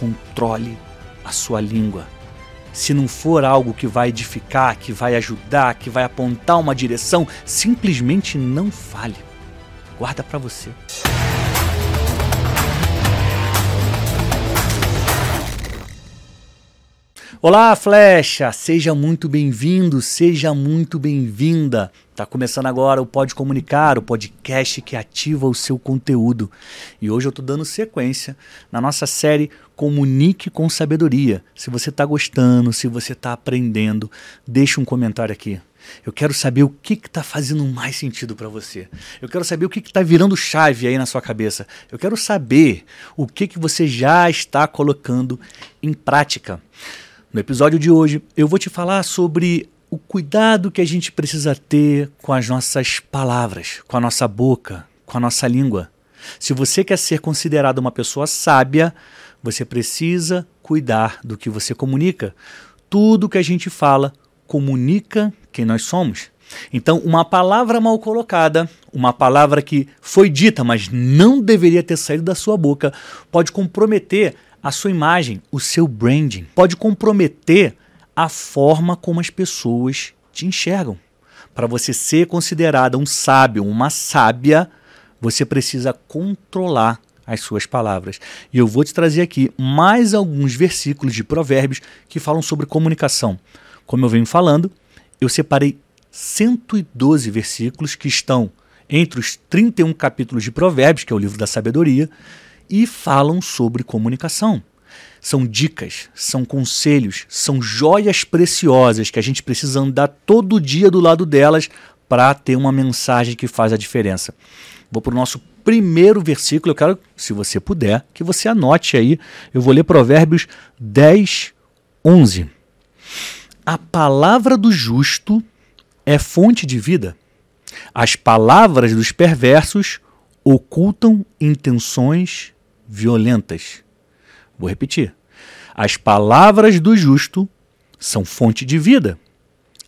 controle a sua língua. Se não for algo que vai edificar, que vai ajudar, que vai apontar uma direção, simplesmente não fale. Guarda para você. Olá, Flecha! Seja muito bem-vindo, seja muito bem-vinda. Tá começando agora o Pode Comunicar, o podcast que ativa o seu conteúdo. E hoje eu tô dando sequência na nossa série Comunique com Sabedoria. Se você tá gostando, se você tá aprendendo, deixa um comentário aqui. Eu quero saber o que está fazendo mais sentido para você. Eu quero saber o que está virando chave aí na sua cabeça. Eu quero saber o que, que você já está colocando em prática. No episódio de hoje, eu vou te falar sobre o cuidado que a gente precisa ter com as nossas palavras, com a nossa boca, com a nossa língua. Se você quer ser considerado uma pessoa sábia, você precisa cuidar do que você comunica. Tudo que a gente fala comunica quem nós somos. Então, uma palavra mal colocada, uma palavra que foi dita, mas não deveria ter saído da sua boca, pode comprometer a sua imagem, o seu branding. Pode comprometer a forma como as pessoas te enxergam. Para você ser considerada um sábio, uma sábia, você precisa controlar as suas palavras. E eu vou te trazer aqui mais alguns versículos de Provérbios que falam sobre comunicação. Como eu venho falando, eu separei 112 versículos que estão entre os 31 capítulos de Provérbios, que é o livro da sabedoria, e falam sobre comunicação. São dicas, são conselhos, são joias preciosas que a gente precisa andar todo dia do lado delas para ter uma mensagem que faz a diferença. Vou para o nosso primeiro versículo. Eu quero, se você puder, que você anote aí. Eu vou ler Provérbios 10, 11. A palavra do justo é fonte de vida. As palavras dos perversos ocultam intenções violentas. Vou repetir. As palavras do justo são fonte de vida.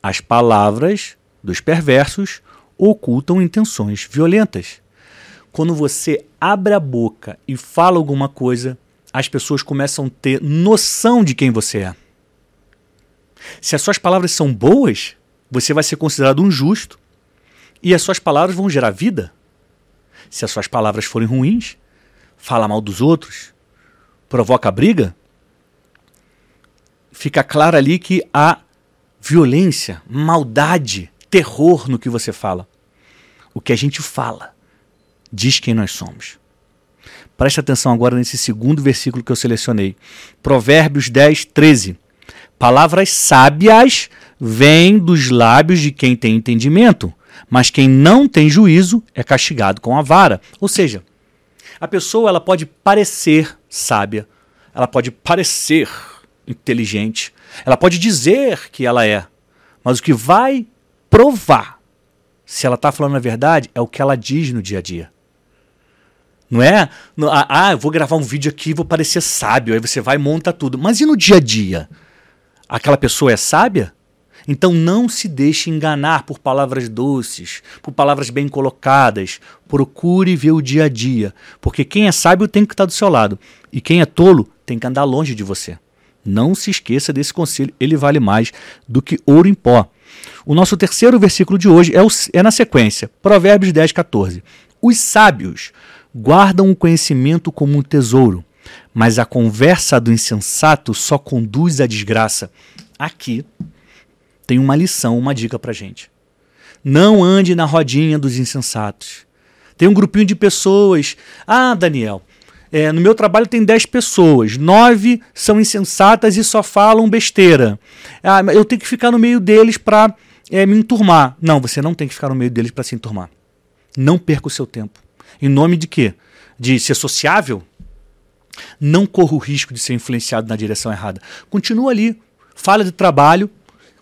As palavras dos perversos ocultam intenções violentas. Quando você abre a boca e fala alguma coisa, as pessoas começam a ter noção de quem você é. Se as suas palavras são boas, você vai ser considerado um justo e as suas palavras vão gerar vida. Se as suas palavras forem ruins, fala mal dos outros, provoca briga, fica claro ali que há violência, maldade, terror no que você fala. O que a gente fala diz quem nós somos. Preste atenção agora nesse segundo versículo que eu selecionei. Provérbios 10, 13. Palavras sábias vêm dos lábios de quem tem entendimento, mas quem não tem juízo é castigado com a vara. Ou seja, a pessoa ela pode parecer sábia, ela pode parecer inteligente, ela pode dizer que ela é, mas o que vai provar se ela está falando a verdade é o que ela diz no dia a dia. Não é? Ah, ah, eu vou gravar um vídeo aqui e vou parecer sábio. Aí você vai e monta tudo. Mas e no dia a dia? Aquela pessoa é sábia? Então não se deixe enganar por palavras doces, por palavras bem colocadas. Procure ver o dia a dia, porque quem é sábio tem que estar do seu lado e quem é tolo tem que andar longe de você. Não se esqueça desse conselho, ele vale mais do que ouro em pó. O nosso terceiro versículo de hoje é, o, é na sequência, Provérbios 10, 14. Os sábios guardam o conhecimento como um tesouro, mas a conversa do insensato só conduz à desgraça. Aqui tem uma lição, uma dica para gente. Não ande na rodinha dos insensatos. Tem um grupinho de pessoas. Ah, Daniel, é, no meu trabalho tem 10 pessoas, 9 são insensatas e só falam besteira. Ah, eu tenho que ficar no meio deles para é, me enturmar. Não, você não tem que ficar no meio deles para se enturmar. Não perca o seu tempo. Em nome de quê? De ser sociável? Não corra o risco de ser influenciado na direção errada. Continua ali, fala de trabalho,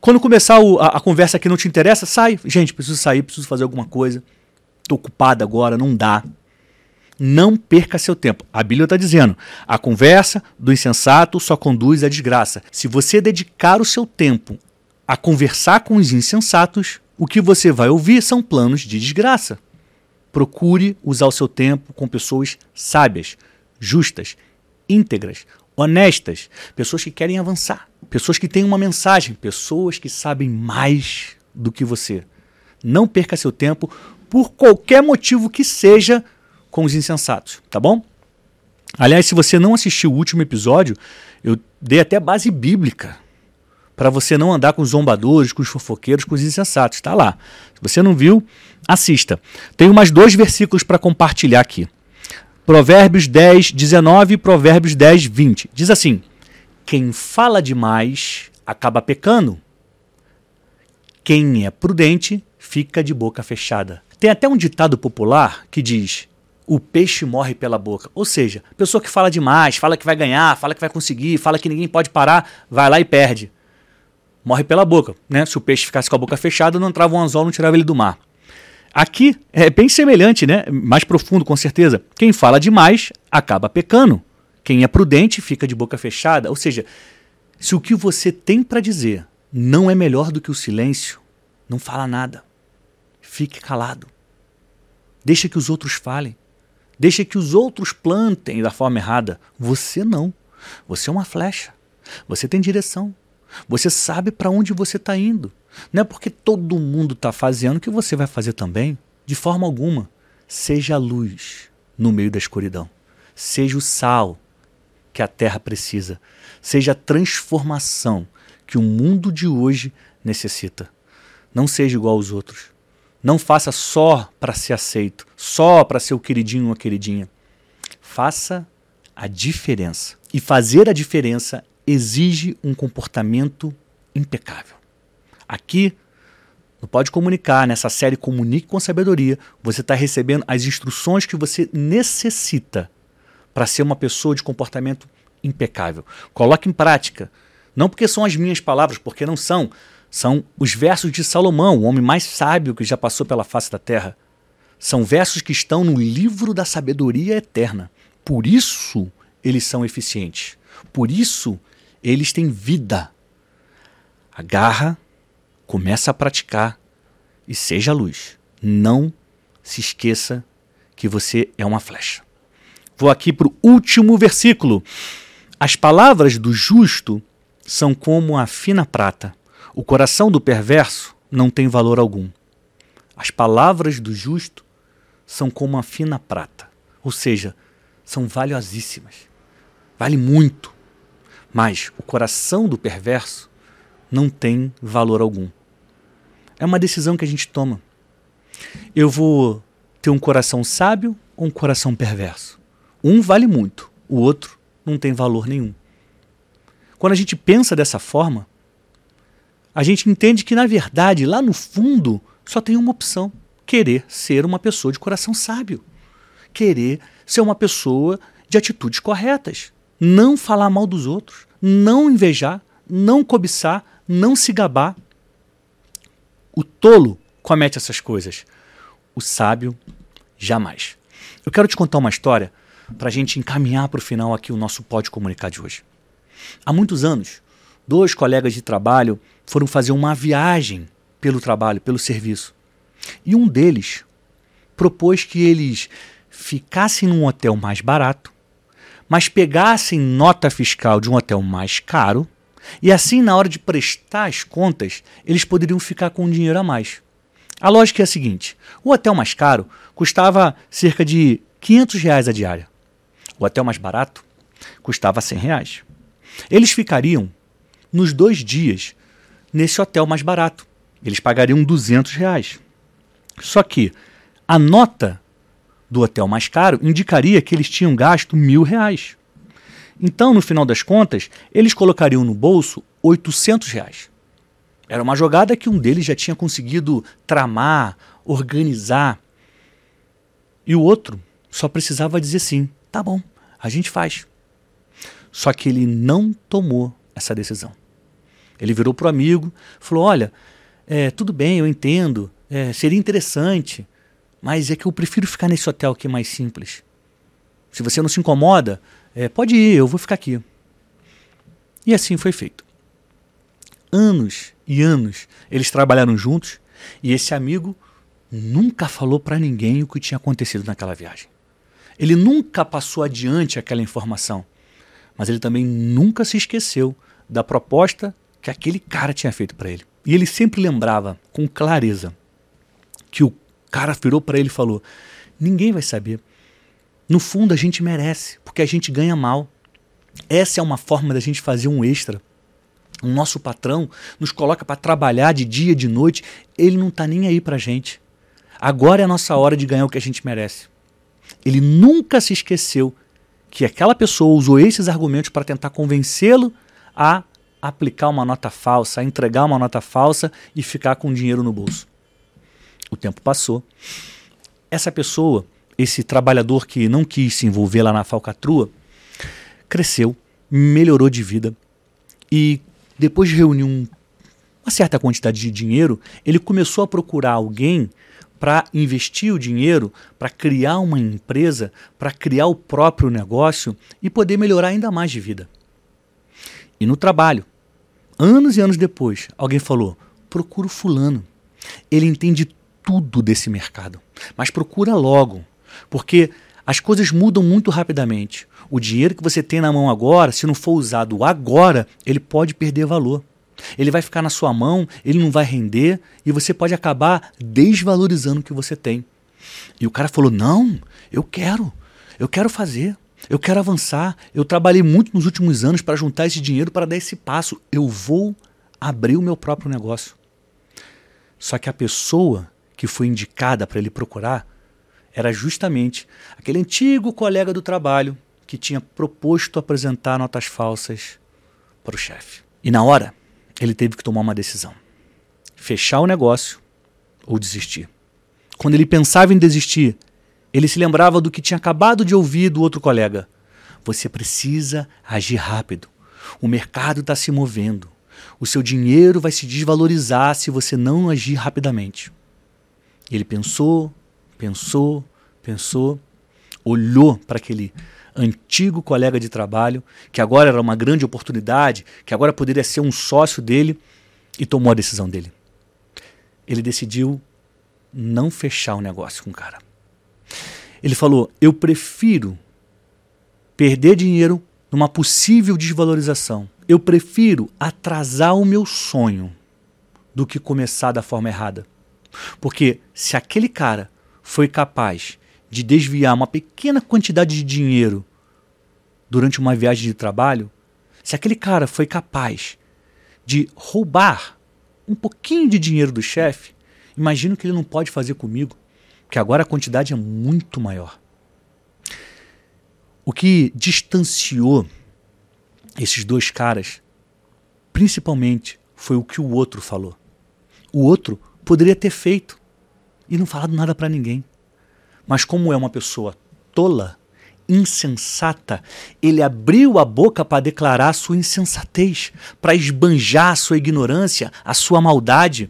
quando começar o, a, a, conversa que não te interessa, sai. Gente, preciso sair, preciso fazer alguma coisa. Estou ocupado agora, não dá. Não perca seu tempo. A Bíblia está dizendo: a conversa do insensato só conduz à desgraça. Se você dedicar o seu tempo a conversar com os insensatos, o que você vai ouvir são planos de desgraça. Procure usar o seu tempo com pessoas sábias, justas, íntegras, honestas, pessoas que querem avançar, pessoas que têm uma mensagem, pessoas que sabem mais do que você. Não perca seu tempo por qualquer motivo que seja com os insensatos, tá bom? Aliás, se você não assistiu o último episódio, eu dei até base bíblica para você não andar com os zombadores, com os fofoqueiros, com os insensatos. Está lá. Se você não viu, assista. Tenho mais dois versículos para compartilhar aqui. Provérbios 10, 19 e Provérbios 10, 20. Diz assim: Quem fala demais acaba pecando. Quem é prudente fica de boca fechada. Tem até um ditado popular que diz: o peixe morre pela boca. Ou seja, pessoa que fala demais, fala que vai ganhar, fala que vai conseguir, fala que ninguém pode parar, vai lá e perde. Morre pela boca. Né? Se o peixe ficasse com a boca fechada, não entrava um anzol, não tirava ele do mar. Aqui é bem semelhante, né? mais profundo com certeza. Quem fala demais acaba pecando. Quem é prudente fica de boca fechada. Ou seja, se o que você tem para dizer não é melhor do que o silêncio, não fala nada. Fique calado. Deixa que os outros falem. Deixa que os outros plantem da forma errada. Você não. Você é uma flecha. Você tem direção. Você sabe para onde você está indo. Não é porque todo mundo está fazendo que você vai fazer também. De forma alguma. Seja a luz no meio da escuridão. Seja o sal que a terra precisa. Seja a transformação que o mundo de hoje necessita. Não seja igual aos outros. Não faça só para ser aceito, só para ser o queridinho ou a queridinha. Faça a diferença. E fazer a diferença exige um comportamento impecável. Aqui, no Pode Comunicar, nessa série Comunique com Sabedoria, você está recebendo as instruções que você necessita para ser uma pessoa de comportamento impecável. Coloque em prática. Não porque são as minhas palavras, porque não são. São os versos de Salomão, o homem mais sábio que já passou pela face da terra. São versos que estão no livro da sabedoria eterna. Por isso eles são eficientes. Por isso eles têm vida. Agarra, começa a praticar e seja luz. Não se esqueça que você é uma flecha. Vou aqui para o último versículo. As palavras do justo são como a fina prata o coração do perverso não tem valor algum. As palavras do justo são como a fina prata, ou seja, são valiosíssimas. Vale muito. Mas o coração do perverso não tem valor algum. É uma decisão que a gente toma. Eu vou ter um coração sábio ou um coração perverso? Um vale muito, o outro não tem valor nenhum. Quando a gente pensa dessa forma, a gente entende que, na verdade, lá no fundo, só tem uma opção: querer ser uma pessoa de coração sábio. Querer ser uma pessoa de atitudes corretas. Não falar mal dos outros. Não invejar. Não cobiçar. Não se gabar. O tolo comete essas coisas. O sábio, jamais. Eu quero te contar uma história para a gente encaminhar para o final aqui o nosso Pode Comunicar de hoje. Há muitos anos, dois colegas de trabalho foram fazer uma viagem pelo trabalho, pelo serviço. E um deles propôs que eles ficassem num hotel mais barato, mas pegassem nota fiscal de um hotel mais caro, e assim, na hora de prestar as contas, eles poderiam ficar com dinheiro a mais. A lógica é a seguinte: o hotel mais caro custava cerca de 500 reais a diária. O hotel mais barato custava 100 reais. Eles ficariam nos dois dias nesse hotel mais barato. Eles pagariam 200 reais. Só que a nota do hotel mais caro indicaria que eles tinham gasto mil reais. Então, no final das contas, eles colocariam no bolso 800 reais. Era uma jogada que um deles já tinha conseguido tramar, organizar. E o outro só precisava dizer sim: tá bom, a gente faz. Só que ele não tomou essa decisão. Ele virou para o amigo, falou: Olha, é, tudo bem, eu entendo, é, seria interessante, mas é que eu prefiro ficar nesse hotel aqui mais simples. Se você não se incomoda, é, pode ir, eu vou ficar aqui. E assim foi feito. Anos e anos eles trabalharam juntos e esse amigo nunca falou para ninguém o que tinha acontecido naquela viagem. Ele nunca passou adiante aquela informação. Mas ele também nunca se esqueceu da proposta que aquele cara tinha feito para ele. E ele sempre lembrava com clareza que o cara virou para ele e falou: Ninguém vai saber. No fundo, a gente merece, porque a gente ganha mal. Essa é uma forma da gente fazer um extra. O nosso patrão nos coloca para trabalhar de dia, de noite, ele não está nem aí para a gente. Agora é a nossa hora de ganhar o que a gente merece. Ele nunca se esqueceu que aquela pessoa usou esses argumentos para tentar convencê-lo a aplicar uma nota falsa, a entregar uma nota falsa e ficar com dinheiro no bolso. O tempo passou. Essa pessoa, esse trabalhador que não quis se envolver lá na falcatrua, cresceu, melhorou de vida e depois de reunir um, uma certa quantidade de dinheiro, ele começou a procurar alguém para investir o dinheiro, para criar uma empresa, para criar o próprio negócio e poder melhorar ainda mais de vida. E no trabalho, anos e anos depois, alguém falou: procura o fulano. Ele entende tudo desse mercado, mas procura logo, porque as coisas mudam muito rapidamente. O dinheiro que você tem na mão agora, se não for usado agora, ele pode perder valor. Ele vai ficar na sua mão, ele não vai render e você pode acabar desvalorizando o que você tem. E o cara falou: Não, eu quero, eu quero fazer, eu quero avançar. Eu trabalhei muito nos últimos anos para juntar esse dinheiro para dar esse passo. Eu vou abrir o meu próprio negócio. Só que a pessoa que foi indicada para ele procurar era justamente aquele antigo colega do trabalho que tinha proposto apresentar notas falsas para o chefe. E na hora, ele teve que tomar uma decisão: fechar o negócio ou desistir. Quando ele pensava em desistir, ele se lembrava do que tinha acabado de ouvir do outro colega. Você precisa agir rápido. O mercado está se movendo. O seu dinheiro vai se desvalorizar se você não agir rapidamente. Ele pensou, pensou, pensou, olhou para aquele antigo colega de trabalho, que agora era uma grande oportunidade, que agora poderia ser um sócio dele, e tomou a decisão dele. Ele decidiu não fechar o negócio com o cara. Ele falou: Eu prefiro perder dinheiro numa possível desvalorização. Eu prefiro atrasar o meu sonho do que começar da forma errada. Porque se aquele cara foi capaz de desviar uma pequena quantidade de dinheiro durante uma viagem de trabalho, se aquele cara foi capaz de roubar um pouquinho de dinheiro do chefe, imagino que ele não pode fazer comigo, que agora a quantidade é muito maior. O que distanciou esses dois caras, principalmente, foi o que o outro falou. O outro poderia ter feito e não falado nada para ninguém. Mas como é uma pessoa tola, insensata, ele abriu a boca para declarar sua insensatez, para esbanjar a sua ignorância, a sua maldade.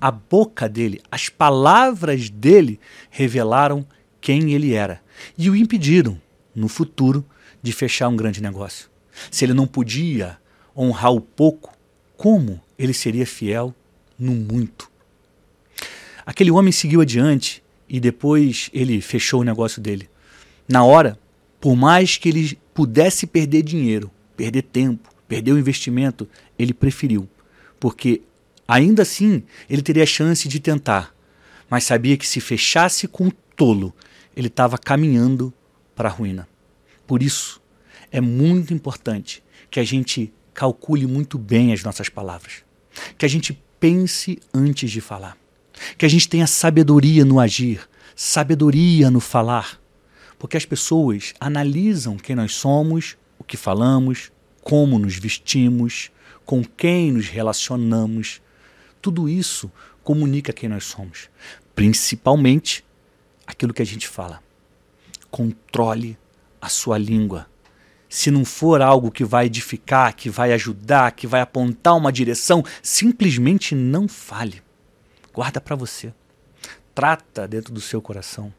A boca dele, as palavras dele revelaram quem ele era e o impediram, no futuro, de fechar um grande negócio. Se ele não podia honrar o pouco, como ele seria fiel no muito? Aquele homem seguiu adiante e depois ele fechou o negócio dele. Na hora, por mais que ele pudesse perder dinheiro, perder tempo, perder o investimento, ele preferiu, porque ainda assim ele teria a chance de tentar, mas sabia que se fechasse com o tolo, ele estava caminhando para a ruína. Por isso, é muito importante que a gente calcule muito bem as nossas palavras, que a gente pense antes de falar. Que a gente tenha sabedoria no agir, sabedoria no falar. Porque as pessoas analisam quem nós somos, o que falamos, como nos vestimos, com quem nos relacionamos. Tudo isso comunica quem nós somos, principalmente aquilo que a gente fala. Controle a sua língua. Se não for algo que vai edificar, que vai ajudar, que vai apontar uma direção, simplesmente não fale guarda para você. Trata dentro do seu coração.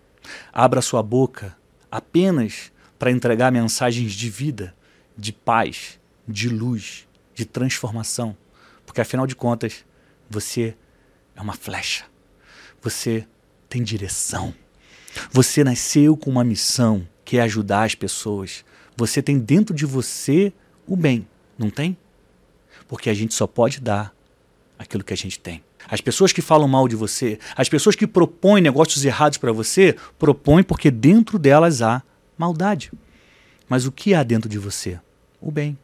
Abra sua boca apenas para entregar mensagens de vida, de paz, de luz, de transformação. Porque afinal de contas, você é uma flecha. Você tem direção. Você nasceu com uma missão que é ajudar as pessoas. Você tem dentro de você o bem, não tem? Porque a gente só pode dar aquilo que a gente tem. As pessoas que falam mal de você, as pessoas que propõem negócios errados para você, propõem porque dentro delas há maldade. Mas o que há dentro de você? O bem.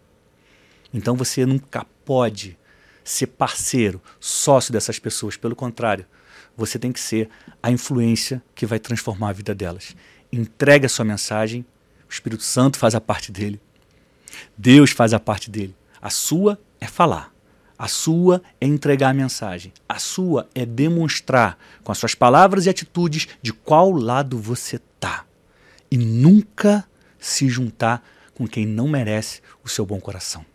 Então você nunca pode ser parceiro, sócio dessas pessoas. Pelo contrário, você tem que ser a influência que vai transformar a vida delas. Entregue a sua mensagem, o Espírito Santo faz a parte dele. Deus faz a parte dele. A sua é falar. A sua é entregar a mensagem. A sua é demonstrar com as suas palavras e atitudes de qual lado você está. E nunca se juntar com quem não merece o seu bom coração.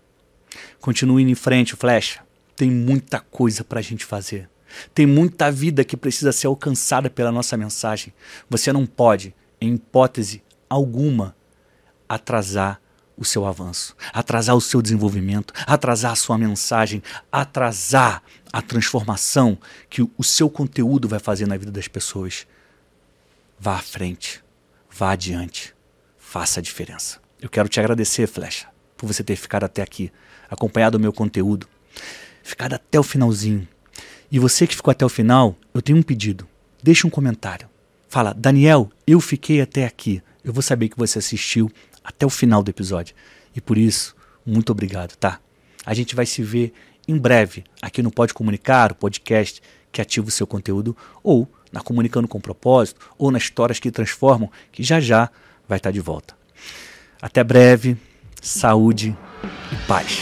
Continue em frente, flecha. Tem muita coisa para a gente fazer. Tem muita vida que precisa ser alcançada pela nossa mensagem. Você não pode, em hipótese alguma, atrasar o seu avanço, atrasar o seu desenvolvimento, atrasar a sua mensagem, atrasar a transformação que o seu conteúdo vai fazer na vida das pessoas. Vá à frente, vá adiante, faça a diferença. Eu quero te agradecer, Flecha, por você ter ficado até aqui, acompanhado o meu conteúdo, ficado até o finalzinho. E você que ficou até o final, eu tenho um pedido. Deixe um comentário. Fala, Daniel, eu fiquei até aqui. Eu vou saber que você assistiu até o final do episódio. E por isso, muito obrigado, tá? A gente vai se ver em breve aqui no Pode Comunicar, o podcast que ativa o seu conteúdo, ou na Comunicando com Propósito, ou nas Histórias que Transformam, que já já vai estar de volta. Até breve, saúde e paz.